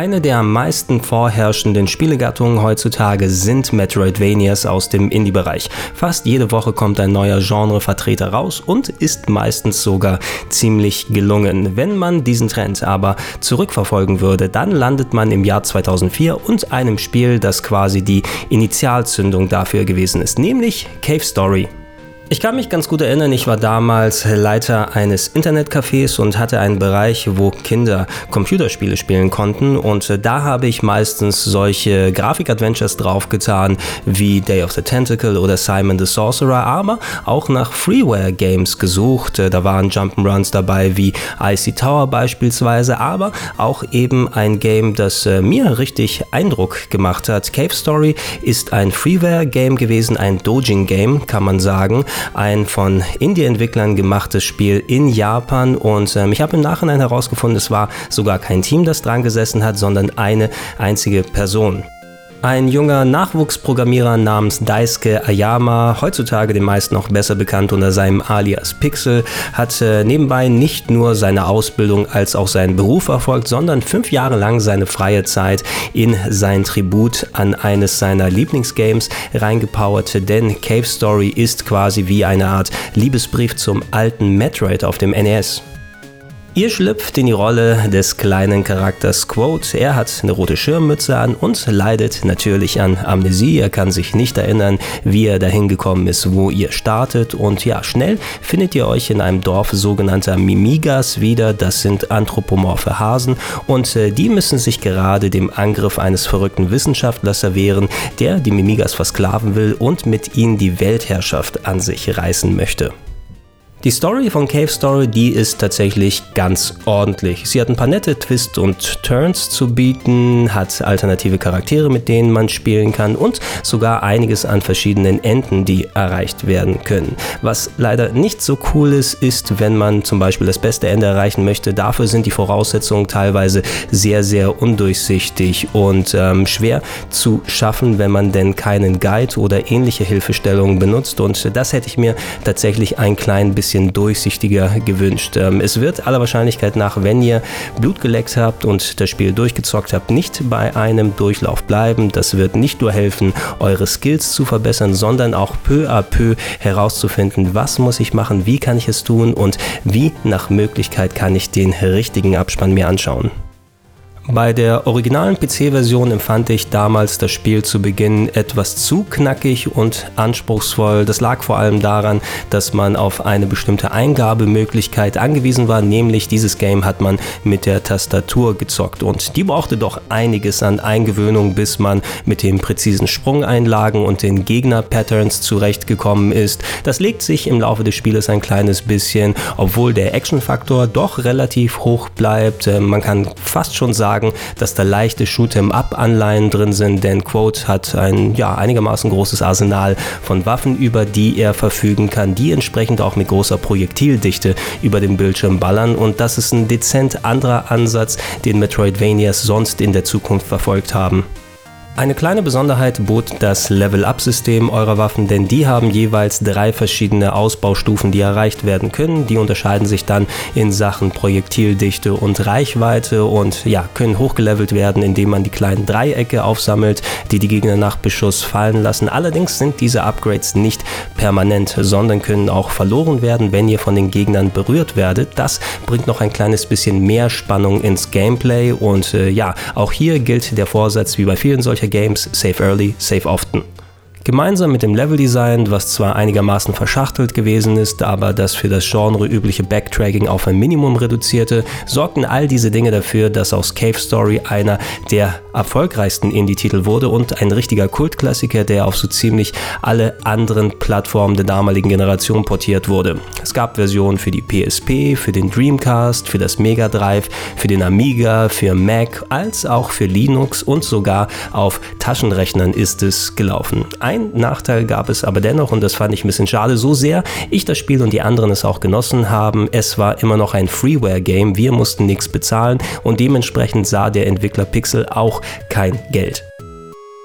Eine der am meisten vorherrschenden Spielegattungen heutzutage sind Metroidvanias aus dem Indie-Bereich. Fast jede Woche kommt ein neuer Genrevertreter raus und ist meistens sogar ziemlich gelungen. Wenn man diesen Trend aber zurückverfolgen würde, dann landet man im Jahr 2004 und einem Spiel, das quasi die Initialzündung dafür gewesen ist, nämlich Cave Story. Ich kann mich ganz gut erinnern, ich war damals Leiter eines Internetcafés und hatte einen Bereich, wo Kinder Computerspiele spielen konnten und äh, da habe ich meistens solche Grafik-Adventures draufgetan wie Day of the Tentacle oder Simon the Sorcerer, aber auch nach Freeware-Games gesucht. Äh, da waren Jump'n'Runs dabei wie Icy Tower beispielsweise, aber auch eben ein Game, das äh, mir richtig Eindruck gemacht hat. Cave Story ist ein Freeware-Game gewesen, ein Dojin-Game, kann man sagen ein von Indie-Entwicklern gemachtes Spiel in Japan und ähm, ich habe im Nachhinein herausgefunden, es war sogar kein Team, das dran gesessen hat, sondern eine einzige Person. Ein junger Nachwuchsprogrammierer namens Daisuke Ayama, heutzutage den meisten noch besser bekannt unter seinem Alias Pixel, hat äh, nebenbei nicht nur seine Ausbildung als auch seinen Beruf erfolgt, sondern fünf Jahre lang seine freie Zeit in sein Tribut an eines seiner Lieblingsgames reingepowert, denn Cave Story ist quasi wie eine Art Liebesbrief zum alten Metroid auf dem NES. Ihr schlüpft in die Rolle des kleinen Charakters Quote. Er hat eine rote Schirmmütze an und leidet natürlich an Amnesie. Er kann sich nicht erinnern, wie er dahin gekommen ist, wo ihr startet. Und ja, schnell findet ihr euch in einem Dorf sogenannter Mimigas wieder. Das sind anthropomorphe Hasen und äh, die müssen sich gerade dem Angriff eines verrückten Wissenschaftlers erwehren, der die Mimigas versklaven will und mit ihnen die Weltherrschaft an sich reißen möchte. Die Story von Cave Story, die ist tatsächlich ganz ordentlich. Sie hat ein paar nette Twists und Turns zu bieten, hat alternative Charaktere, mit denen man spielen kann und sogar einiges an verschiedenen Enden, die erreicht werden können. Was leider nicht so cool ist, ist, wenn man zum Beispiel das beste Ende erreichen möchte. Dafür sind die Voraussetzungen teilweise sehr, sehr undurchsichtig und ähm, schwer zu schaffen, wenn man denn keinen Guide oder ähnliche Hilfestellungen benutzt. Und das hätte ich mir tatsächlich ein klein bisschen bisschen durchsichtiger gewünscht. Ähm, es wird aller Wahrscheinlichkeit nach, wenn ihr Blut geleckt habt und das Spiel durchgezockt habt, nicht bei einem Durchlauf bleiben. Das wird nicht nur helfen, eure Skills zu verbessern, sondern auch peu à peu herauszufinden, was muss ich machen, wie kann ich es tun und wie nach Möglichkeit kann ich den richtigen Abspann mir anschauen. Bei der originalen PC-Version empfand ich damals das Spiel zu Beginn etwas zu knackig und anspruchsvoll. Das lag vor allem daran, dass man auf eine bestimmte Eingabemöglichkeit angewiesen war, nämlich dieses Game hat man mit der Tastatur gezockt und die brauchte doch einiges an Eingewöhnung, bis man mit den präzisen Sprungeinlagen und den Gegner-Patterns zurechtgekommen ist. Das legt sich im Laufe des Spieles ein kleines bisschen, obwohl der Action-Faktor doch relativ hoch bleibt. Äh, man kann fast schon sagen, sagen, dass da leichte Shoot'em-up-Anleihen drin sind, denn Quote hat ein ja, einigermaßen großes Arsenal von Waffen, über die er verfügen kann, die entsprechend auch mit großer Projektildichte über den Bildschirm ballern und das ist ein dezent anderer Ansatz, den Metroidvanias sonst in der Zukunft verfolgt haben. Eine kleine Besonderheit bot das Level-Up-System eurer Waffen, denn die haben jeweils drei verschiedene Ausbaustufen, die erreicht werden können. Die unterscheiden sich dann in Sachen Projektildichte und Reichweite und ja, können hochgelevelt werden, indem man die kleinen Dreiecke aufsammelt, die die Gegner nach Beschuss fallen lassen. Allerdings sind diese Upgrades nicht permanent, sondern können auch verloren werden, wenn ihr von den Gegnern berührt werdet. Das bringt noch ein kleines bisschen mehr Spannung ins Gameplay und äh, ja, auch hier gilt der Vorsatz wie bei vielen solcher Games, save early, save often. Gemeinsam mit dem Leveldesign, was zwar einigermaßen verschachtelt gewesen ist, aber das für das Genre übliche Backtracking auf ein Minimum reduzierte, sorgten all diese Dinge dafür, dass aus Cave Story einer der erfolgreichsten Indie-Titel wurde und ein richtiger Kultklassiker, der auf so ziemlich alle anderen Plattformen der damaligen Generation portiert wurde. Es gab Versionen für die PSP, für den Dreamcast, für das Mega Drive, für den Amiga, für Mac, als auch für Linux und sogar auf Taschenrechnern ist es gelaufen. Ein Nachteil gab es aber dennoch und das fand ich ein bisschen schade, so sehr ich das Spiel und die anderen es auch genossen haben. Es war immer noch ein Freeware-Game, wir mussten nichts bezahlen und dementsprechend sah der Entwickler Pixel auch kein Geld.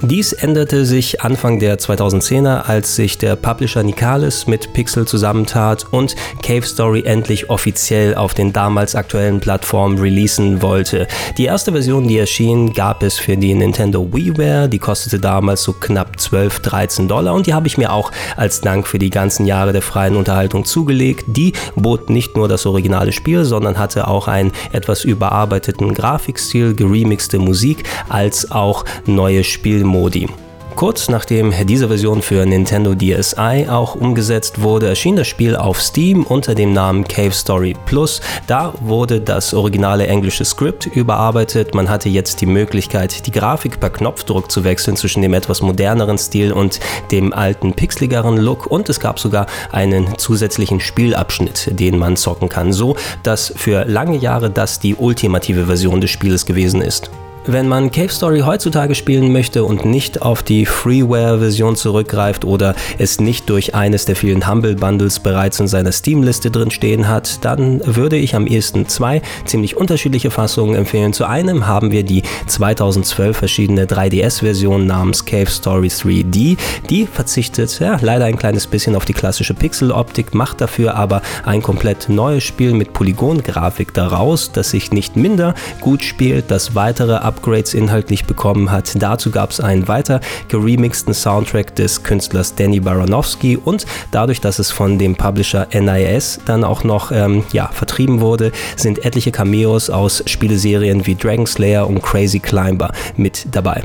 Dies änderte sich Anfang der 2010er, als sich der Publisher Nicalis mit Pixel zusammentat und Cave Story endlich offiziell auf den damals aktuellen Plattformen releasen wollte. Die erste Version, die erschien, gab es für die Nintendo WiiWare, die kostete damals so knapp 12, 13 Dollar und die habe ich mir auch als Dank für die ganzen Jahre der freien Unterhaltung zugelegt. Die bot nicht nur das originale Spiel, sondern hatte auch einen etwas überarbeiteten Grafikstil, geremixte Musik, als auch neue Spiel Modi. Kurz nachdem diese Version für Nintendo DSi auch umgesetzt wurde, erschien das Spiel auf Steam unter dem Namen Cave Story Plus. Da wurde das originale englische Skript überarbeitet. Man hatte jetzt die Möglichkeit, die Grafik per Knopfdruck zu wechseln zwischen dem etwas moderneren Stil und dem alten pixeligeren Look und es gab sogar einen zusätzlichen Spielabschnitt, den man zocken kann, so dass für lange Jahre das die ultimative Version des Spieles gewesen ist. Wenn man Cave Story heutzutage spielen möchte und nicht auf die Freeware-Version zurückgreift oder es nicht durch eines der vielen Humble Bundles bereits in seiner Steam-Liste drin stehen hat, dann würde ich am ehesten zwei ziemlich unterschiedliche Fassungen empfehlen. Zu einem haben wir die 2012 verschiedene 3DS-Version namens Cave Story 3D. Die verzichtet ja, leider ein kleines bisschen auf die klassische Pixel-Optik, macht dafür aber ein komplett neues Spiel mit Polygon-Grafik daraus, das sich nicht minder gut spielt, das weitere Upgrades inhaltlich bekommen hat. Dazu gab es einen weiter geremixten Soundtrack des Künstlers Danny Baranowski und dadurch, dass es von dem Publisher NIS dann auch noch ähm, ja, vertrieben wurde, sind etliche Cameos aus Spieleserien wie Dragon Slayer und Crazy Climber mit dabei.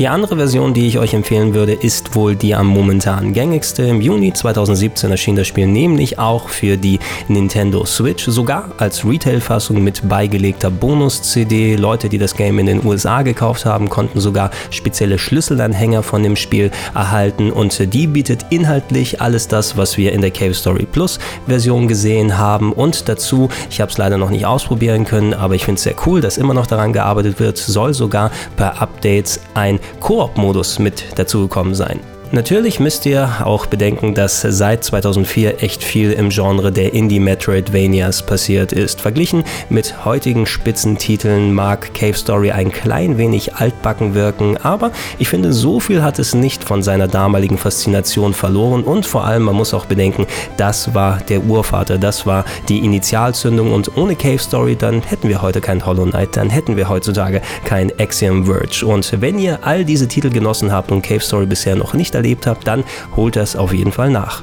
Die andere Version, die ich euch empfehlen würde, ist wohl die am momentan gängigste. Im Juni 2017 erschien das Spiel nämlich auch für die Nintendo Switch, sogar als Retail-Fassung mit beigelegter Bonus-CD. Leute, die das Game in den USA gekauft haben, konnten sogar spezielle Schlüsselanhänger von dem Spiel erhalten und die bietet inhaltlich alles das, was wir in der Cave Story Plus Version gesehen haben und dazu, ich habe es leider noch nicht ausprobieren können, aber ich finde es sehr cool, dass immer noch daran gearbeitet wird, soll sogar per Updates ein Koop-Modus mit dazugekommen sein. Natürlich müsst ihr auch bedenken, dass seit 2004 echt viel im Genre der Indie-Metroidvanias passiert ist. Verglichen mit heutigen Spitzentiteln mag Cave Story ein klein wenig altbacken wirken, aber ich finde, so viel hat es nicht von seiner damaligen Faszination verloren und vor allem, man muss auch bedenken, das war der Urvater, das war die Initialzündung und ohne Cave Story, dann hätten wir heute kein Hollow Knight, dann hätten wir heutzutage kein Axiom Verge. Und wenn ihr all diese Titel genossen habt und Cave Story bisher noch nicht erlebt habt, dann holt das auf jeden Fall nach.